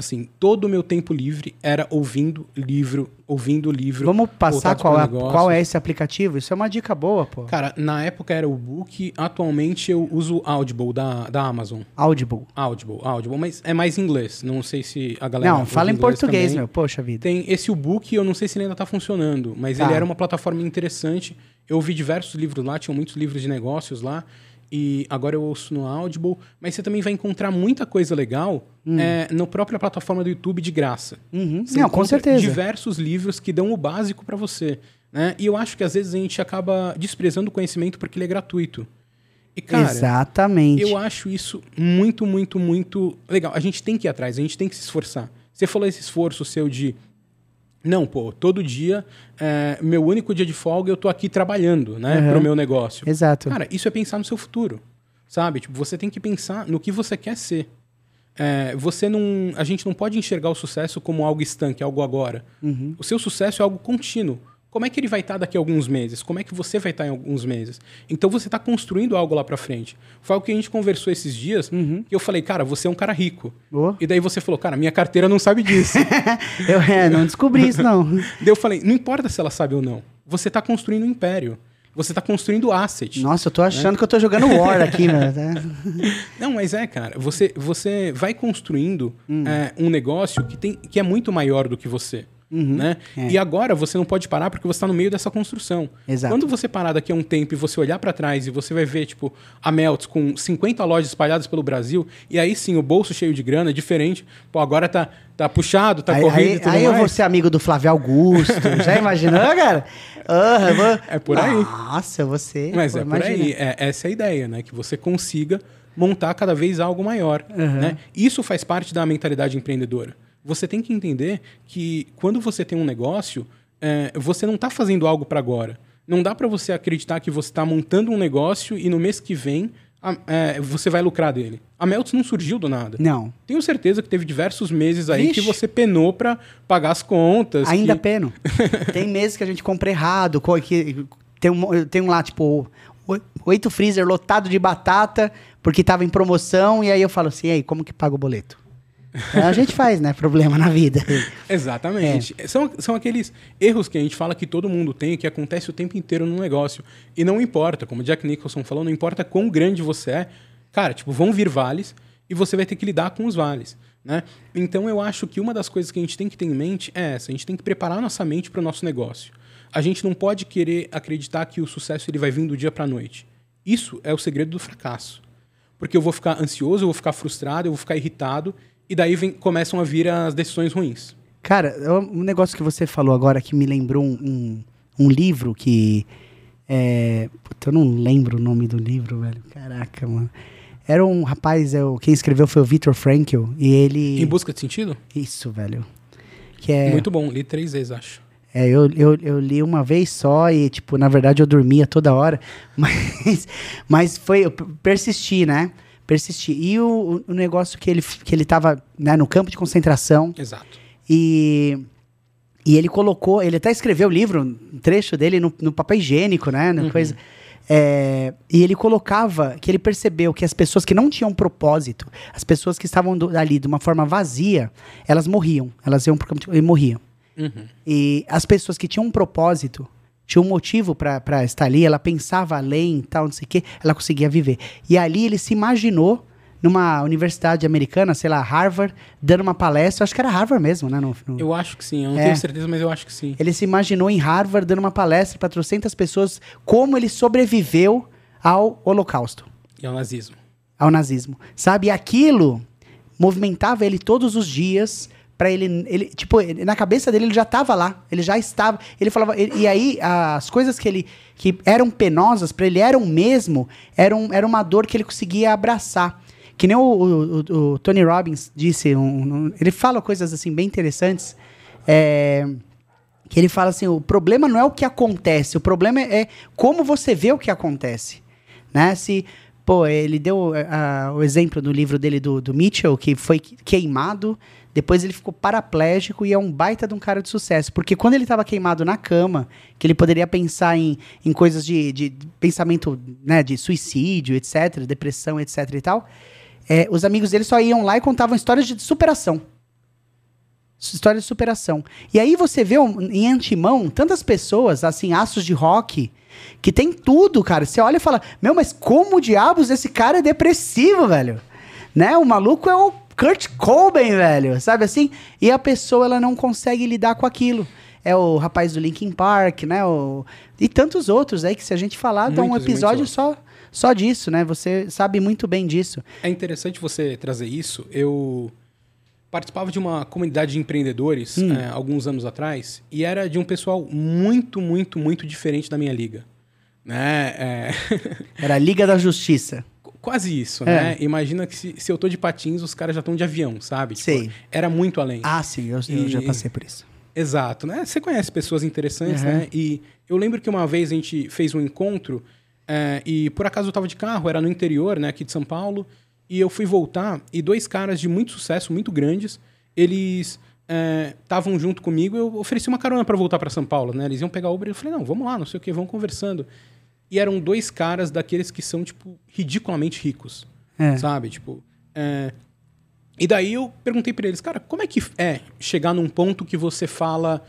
Assim, todo o meu tempo livre era ouvindo livro, ouvindo livro. Vamos passar qual é, qual é esse aplicativo? Isso é uma dica boa, pô. Cara, na época era o book, atualmente eu uso o Audible da, da Amazon. Audible. Audible, Audible, mas é mais em inglês. Não sei se a galera. Não, fala em português, também. meu. Poxa vida. Tem esse o book, eu não sei se ele ainda tá funcionando, mas Tá. ele era uma plataforma interessante. Eu ouvi diversos livros lá, tinham muitos livros de negócios lá. E agora eu ouço no Audible, mas você também vai encontrar muita coisa legal é, na própria plataforma do YouTube de graça. Uhum. Você Não, com certeza. diversos livros que dão o básico para você. Né? E eu acho que às vezes a gente acaba desprezando o conhecimento porque ele é gratuito. E, cara, Exatamente. eu acho isso muito, muito, muito legal. A gente tem que ir atrás, a gente tem que se esforçar. Você falou esse esforço seu de. Não, pô, todo dia, é, meu único dia de folga, eu tô aqui trabalhando, né, Aham. pro meu negócio. Exato. Cara, isso é pensar no seu futuro, sabe? Tipo, você tem que pensar no que você quer ser. É, você não, a gente não pode enxergar o sucesso como algo estanque, algo agora. Uhum. O seu sucesso é algo contínuo. Como é que ele vai estar daqui a alguns meses? Como é que você vai estar em alguns meses? Então você está construindo algo lá para frente. Foi algo que a gente conversou esses dias. Uhum. Que eu falei, cara, você é um cara rico. E daí você falou, cara, minha carteira não sabe disso. <laughs> Eu é, não descobri isso, não. <laughs> daí eu falei, não importa se ela sabe ou não. Você está construindo um império. Você está construindo asset. Nossa, eu tô achando que eu tô jogando War <laughs> aqui, tá? Não, mas é, cara. Você, você vai construindo Hum. é, um negócio que, tem, que é muito maior do que você. Uhum. Né? É. E agora você não pode parar porque você está no meio dessa construção. Exato. Quando você parar daqui a um tempo e você olhar para trás e você vai ver, tipo, a Melts com 50 lojas espalhadas pelo Brasil, e aí sim, o bolso cheio de grana, diferente. Pô, agora tá, tá puxado, tá aí correndo aí, e tudo aí eu mais. vou ser amigo do Flávio Augusto. <laughs> Já imaginou, cara? Eu vou... É por aí. Nossa, você. Mas pô, é por imagina. aí, é, essa é a ideia, né? Que você consiga montar cada vez algo maior. Uhum. Né? Isso faz parte da mentalidade empreendedora. Você tem que entender que quando você tem um negócio, é, você não está fazendo algo para agora. Não dá para você acreditar que você está montando um negócio e no mês que vem a- é, você vai lucrar dele. A Melts não surgiu do nada. Não. Tenho certeza que teve diversos meses aí que Vixe. você penou para pagar as contas. Ainda que... peno. <laughs> tem meses que a gente compra errado. Que tem, um, tem um lá, tipo, oi- oito freezer lotado de batata, porque tava em promoção, e aí eu falo assim, e aí, como que paga o boleto? Aí a gente faz, né? Problema na vida. <laughs> Exatamente. É. São, são aqueles erros que a gente fala que todo mundo tem, que acontece o tempo inteiro no negócio. E não importa, como o Jack Nicholson falou, não importa quão grande você é. Cara, tipo, vão vir vales e você vai ter que lidar com os vales. Né? Então eu acho que uma das coisas que a gente tem que ter em mente é essa. A gente tem que preparar a nossa mente para o nosso negócio. A gente não pode querer acreditar que o sucesso ele vai vir do dia para a noite. Isso é o segredo do fracasso. Porque eu vou ficar ansioso, eu vou ficar frustrado, eu vou ficar irritado, e daí vem- começam a vir as decisões ruins. Cara, um negócio que você falou agora que me lembrou um, um, um livro que. É, puta, eu não lembro o nome do livro, velho. Caraca, mano. Era um rapaz, é, o- quem escreveu foi o Victor Frankl, e ele. Em busca de sentido? Isso, velho. Que é. Muito bom, li três vezes, acho. É, eu, eu, eu li uma vez só e, tipo, na verdade eu dormia toda hora, <laughs> mas, mas foi, eu persisti, né? Persisti. E o, o negócio que ele, que ele tava né, no campo de concentração Exato. e, e ele colocou, ele até escreveu o livro, um trecho dele no, no papel higiênico, né? Uhum. No coisa, é, e ele colocava que ele percebeu que as pessoas que não tinham propósito, as pessoas que estavam do- ali de uma forma vazia, elas morriam. Elas iam pro campo de, e morriam. Uhum. E as pessoas que tinham um propósito, tinham um motivo para estar ali, ela pensava além e tal, não sei o quê, ela conseguia viver. E ali ele se imaginou numa universidade americana, sei lá, Harvard, dando uma palestra, acho que era Harvard mesmo, né? No, no- Eu acho que sim, eu não É. tenho certeza, mas eu acho que sim. Ele se imaginou em Harvard dando uma palestra para trocentas pessoas, como ele sobreviveu ao Holocausto, E é o nazismo. ao nazismo. Sabe? Aquilo movimentava ele todos os dias para ele, ele, tipo, ele- na cabeça dele ele já estava lá, ele já estava, ele falava, ele- e aí as coisas que ele que eram penosas para ele eram mesmo, eram era uma dor que ele conseguia abraçar. Que nem o, o- o- o Tony Robbins disse, um- um- ele fala coisas assim bem interessantes. É, que ele fala assim, o problema não é o que acontece, o problema é, é como você vê o que acontece, né? Se, pô, ele deu ah, o exemplo do livro dele do, do Mitchell, que foi queimado, depois ele ficou paraplégico e é um baita de um cara de sucesso, porque quando ele estava queimado na cama, que ele poderia pensar em, em coisas de, de pensamento, né, de suicídio, etc, depressão, etc e tal, é, os amigos dele só iam lá e contavam histórias de superação. História de superação. E aí você vê em antemão tantas pessoas, assim, astros de rock, que tem tudo, cara. Você olha e fala, meu, mas como diabos esse cara é depressivo, velho? Né? O maluco é o Kurt Cobain, velho. Sabe assim? E a pessoa, ela não consegue lidar com aquilo. É o rapaz do Linkin Park, né? O... E tantos outros aí que se a gente falar, dá um Muitos episódio muitos só, só disso, né? Você sabe muito bem disso. É interessante você trazer isso. Eu participava de uma comunidade de empreendedores Hum. eh, alguns anos atrás e era de um pessoal muito, muito, muito diferente da minha liga. Né? É, <laughs> Era a Liga da Justiça. Quase isso, É. né? Imagina que se, se eu tô de patins, os caras já estão de avião, sabe? Tipo, Sei. Era muito além. Ah, sim, eu, eu E- já passei por isso. Exato, né? Você conhece pessoas interessantes, Uhum. né? E eu lembro que uma vez a gente fez um encontro é, e por acaso eu tava de carro, era no interior, né, aqui de São Paulo, e eu fui voltar e dois caras de muito sucesso, muito grandes, eles estavam junto comigo, eu ofereci uma carona para voltar para São Paulo, né? Eles iam pegar Uber, eu falei, não, vamos lá, não sei o que, vamos conversando. E eram dois caras daqueles que são, tipo, ridiculamente ricos, É. sabe? Tipo, é, e daí eu perguntei pra eles, cara, como é que é chegar num ponto que você fala,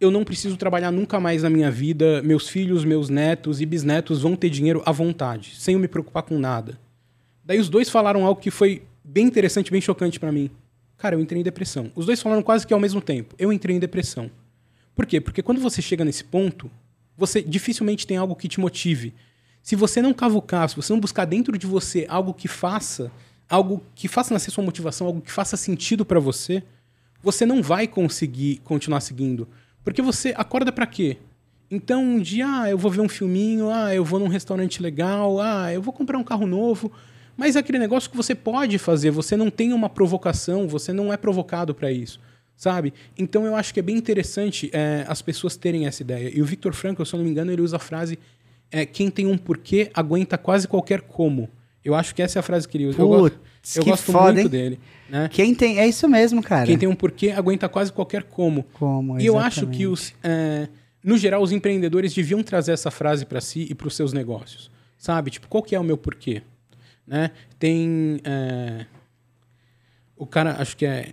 eu não preciso trabalhar nunca mais na minha vida, meus filhos, meus netos e bisnetos vão ter dinheiro à vontade, sem eu me preocupar com nada. Daí os dois falaram algo que foi bem interessante, bem chocante pra mim. Cara, eu entrei em depressão. Os dois falaram quase que ao mesmo tempo. Eu entrei em depressão. Por quê? Porque quando você chega nesse ponto, você dificilmente tem algo que te motive. Se você não cavucar, se você não buscar dentro de você algo que faça, algo que faça nascer sua motivação, algo que faça sentido pra você, você não vai conseguir continuar seguindo. Porque você acorda pra quê? Então, um dia, ah, eu vou ver um filminho, ah, eu vou num restaurante legal, ah, eu vou comprar um carro novo. Mas é aquele negócio que você pode fazer, você não tem uma provocação, você não é provocado pra isso, sabe? Então eu acho que é bem interessante é, as pessoas terem essa ideia. E o Victor Frankl, se eu não me engano, ele usa a frase é, quem tem um porquê aguenta quase qualquer como. Eu acho que essa é a frase que ele usa. eu gosto, Putz, eu gosto foda, muito hein? dele. Né? Quem tem. É isso mesmo, cara. Quem tem um porquê aguenta quase qualquer como. Como, E eu acho que, os, é, no geral, os empreendedores deviam trazer essa frase para si e para os seus negócios. Sabe? Tipo, qual que é o meu porquê? Né? Tem é, o cara, acho que é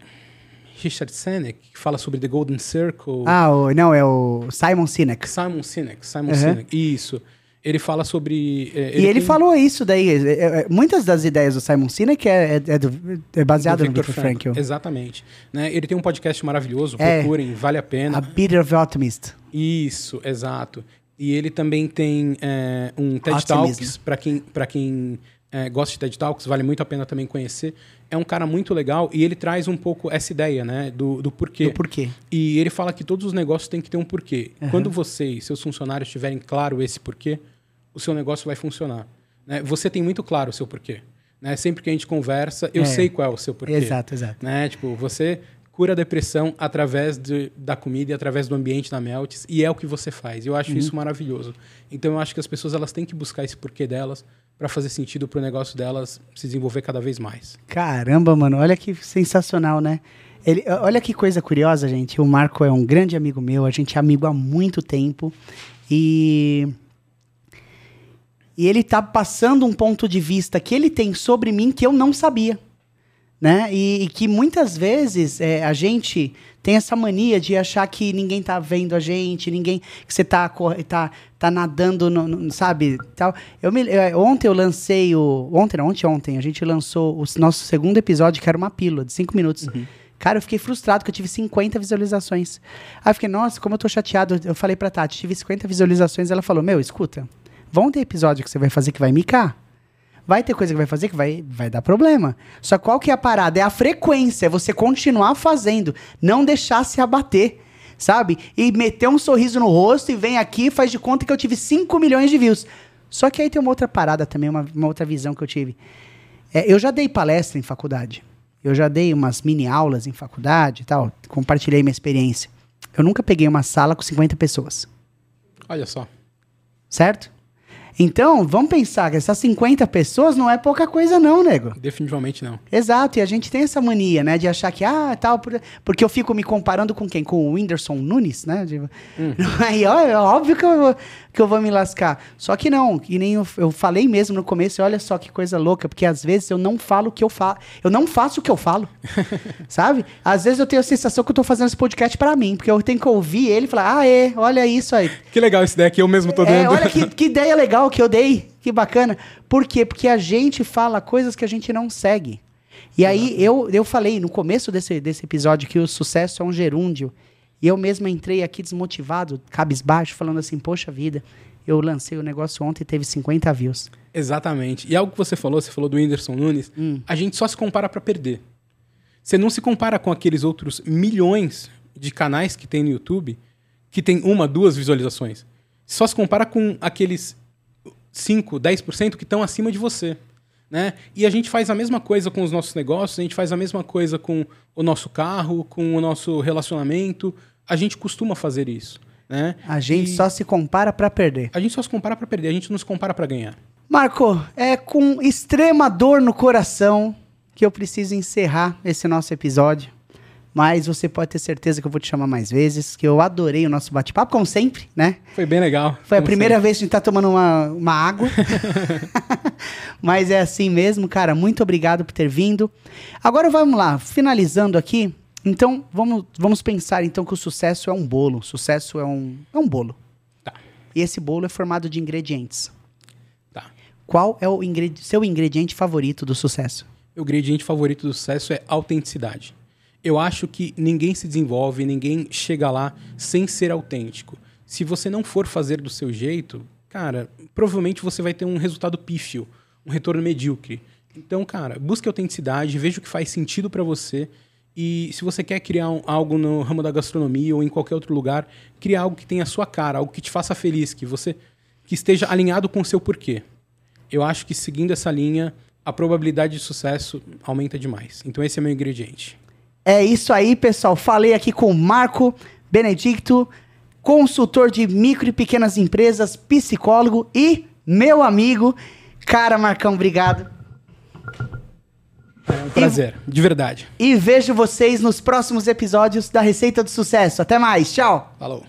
Richard Sinek, que fala sobre The Golden Circle. Ah, o, não, é o Simon Sinek. Simon Sinek, Simon Uhum. Sinek. Isso. Ele fala sobre... é, e ele tem- falou isso daí. é, é, muitas das ideias do Simon Sinek é, é, é do- é baseado do no Viktor Frankl. Exatamente. Né? Ele tem um podcast maravilhoso, É. procurem, vale a pena. A Bitter of the Optimist. Isso, exato. E ele também tem é, um TED Optimism. Talks, para quem, pra quem é, gosta de TED Talks, vale muito a pena também conhecer. É um cara muito legal e ele traz um pouco essa ideia, né, do, do porquê. Do porquê. E ele fala que todos os negócios têm que ter um porquê. Quando você e seus funcionários tiverem claro esse porquê, o seu negócio vai funcionar. né? Você tem muito claro o seu porquê. Né? Sempre que a gente conversa, eu É. sei qual é o seu porquê. Exato, exato. Né? Tipo, você cura a depressão através de- da comida e através do ambiente na Melts, e é o que você faz. Eu Uhum. acho isso maravilhoso. Então eu acho que as pessoas elas têm que buscar esse porquê delas para fazer sentido para o negócio delas se desenvolver cada vez mais. Caramba, mano, olha que sensacional, né? Ele, olha que coisa curiosa, gente. O Marco é um grande amigo meu, a gente é amigo há muito tempo. E. E ele tá passando um ponto de vista que ele tem sobre mim que eu não sabia. Né? E, e que muitas vezes é, a gente tem essa mania de achar que ninguém tá vendo a gente, ninguém que você tá tá, tá nadando, no, no- sabe, tal. Eu me, eu- ontem eu lancei o ontem, não, ontem, ontem a gente lançou o nosso segundo episódio que era uma pílula de cinco minutos. Cara, eu fiquei frustrado que eu tive 50 visualizações. Aí eu fiquei, nossa, como eu tô chateado. Eu falei pra Tati, tive 50 visualizações. Ela falou, meu, escuta, vão ter episódio que você vai fazer que vai micar. Vai ter coisa que vai fazer que vai, vai dar problema. Só qual que é a parada? É a frequência, é você continuar fazendo, não deixar se abater, sabe? E meter um sorriso no rosto e vem aqui e faz de conta que eu tive 5 milhões de views. Só que aí tem uma outra parada também, uma, uma outra visão que eu tive. É, eu já dei palestra em faculdade. Eu já dei umas mini aulas em faculdade e tal. Compartilhei minha experiência. Eu nunca peguei uma sala com 50 pessoas Olha só. certo? Então, vamos pensar que essas 50 pessoas não é pouca coisa não, nego. Definitivamente não. Exato, e a gente tem essa mania, né, de achar que, ah, tal, por- porque eu fico me comparando com quem? Com o Whindersson Nunes, né? De- <laughs> Aí, ó, é óbvio que eu, que eu vou me lascar. Só que não, que nem eu, eu falei mesmo no começo, e olha só que coisa louca, porque às vezes eu não falo o que eu falo, eu não faço o que eu falo, <laughs> sabe? Às vezes eu tenho a sensação que eu tô fazendo esse podcast pra mim, porque eu tenho que ouvir ele e falar, ah, é, olha isso aí. Que legal esse ideia que eu mesmo tô É, dando. olha que, que ideia legal que eu dei. Que bacana. Por quê? Porque a gente fala coisas que a gente não segue. E aí eu, eu falei no começo desse, desse episódio que o sucesso é um gerúndio. E eu mesmo entrei aqui desmotivado, cabisbaixo, falando assim, poxa vida, eu lancei o negócio ontem e teve 50 views. Exatamente. E algo que você falou, você falou do Whindersson Nunes, Hum. a gente só se compara pra perder. Você não se compara com aqueles outros milhões de canais que tem no YouTube que tem uma, duas visualizações. Só se compara com aqueles 5, 10% que estão acima de você. Né? E a gente faz a mesma coisa com os nossos negócios, a gente faz a mesma coisa com o nosso carro, com o nosso relacionamento. A gente costuma fazer isso. Né? A gente E só se compara pra perder. a gente só se compara pra perder, a gente não se compara pra ganhar. Marco, é com extrema dor no coração que eu preciso encerrar esse nosso episódio. Mas você pode ter certeza que eu vou te chamar mais vezes, que eu adorei o nosso bate-papo, como sempre, né? Foi bem legal. Foi a primeira sempre. vez que a gente tá tomando uma, uma água. <laughs> <laughs> Mas é assim mesmo, cara. Muito obrigado por ter vindo. Agora vamos lá, finalizando aqui. Então, vamos, vamos pensar então que o sucesso é um bolo. Sucesso é um, é um bolo. Tá. E esse bolo é formado de ingredientes. Tá. Qual é o ingredi- seu ingrediente favorito do sucesso? O ingrediente favorito do sucesso é autenticidade. Eu acho que ninguém se desenvolve, ninguém chega lá sem ser autêntico. Se você não for fazer do seu jeito, cara, provavelmente você vai ter um resultado pífio, um retorno medíocre. Então, cara, busque autenticidade, veja o que faz sentido pra você. E se você quer criar um- algo no ramo da gastronomia ou em qualquer outro lugar, crie algo que tenha a sua cara, algo que te faça feliz, que você que esteja alinhado com o seu porquê. Eu acho que seguindo essa linha, a probabilidade de sucesso aumenta demais. Então esse é meu ingrediente. É isso aí, pessoal. Falei aqui com o Marco Benedicto, consultor de micro e pequenas empresas, psicólogo e meu amigo. Cara, Marcão, obrigado. É um prazer, de verdade. E vejo vocês nos próximos episódios da Receita do Sucesso. Até mais. Tchau. Falou.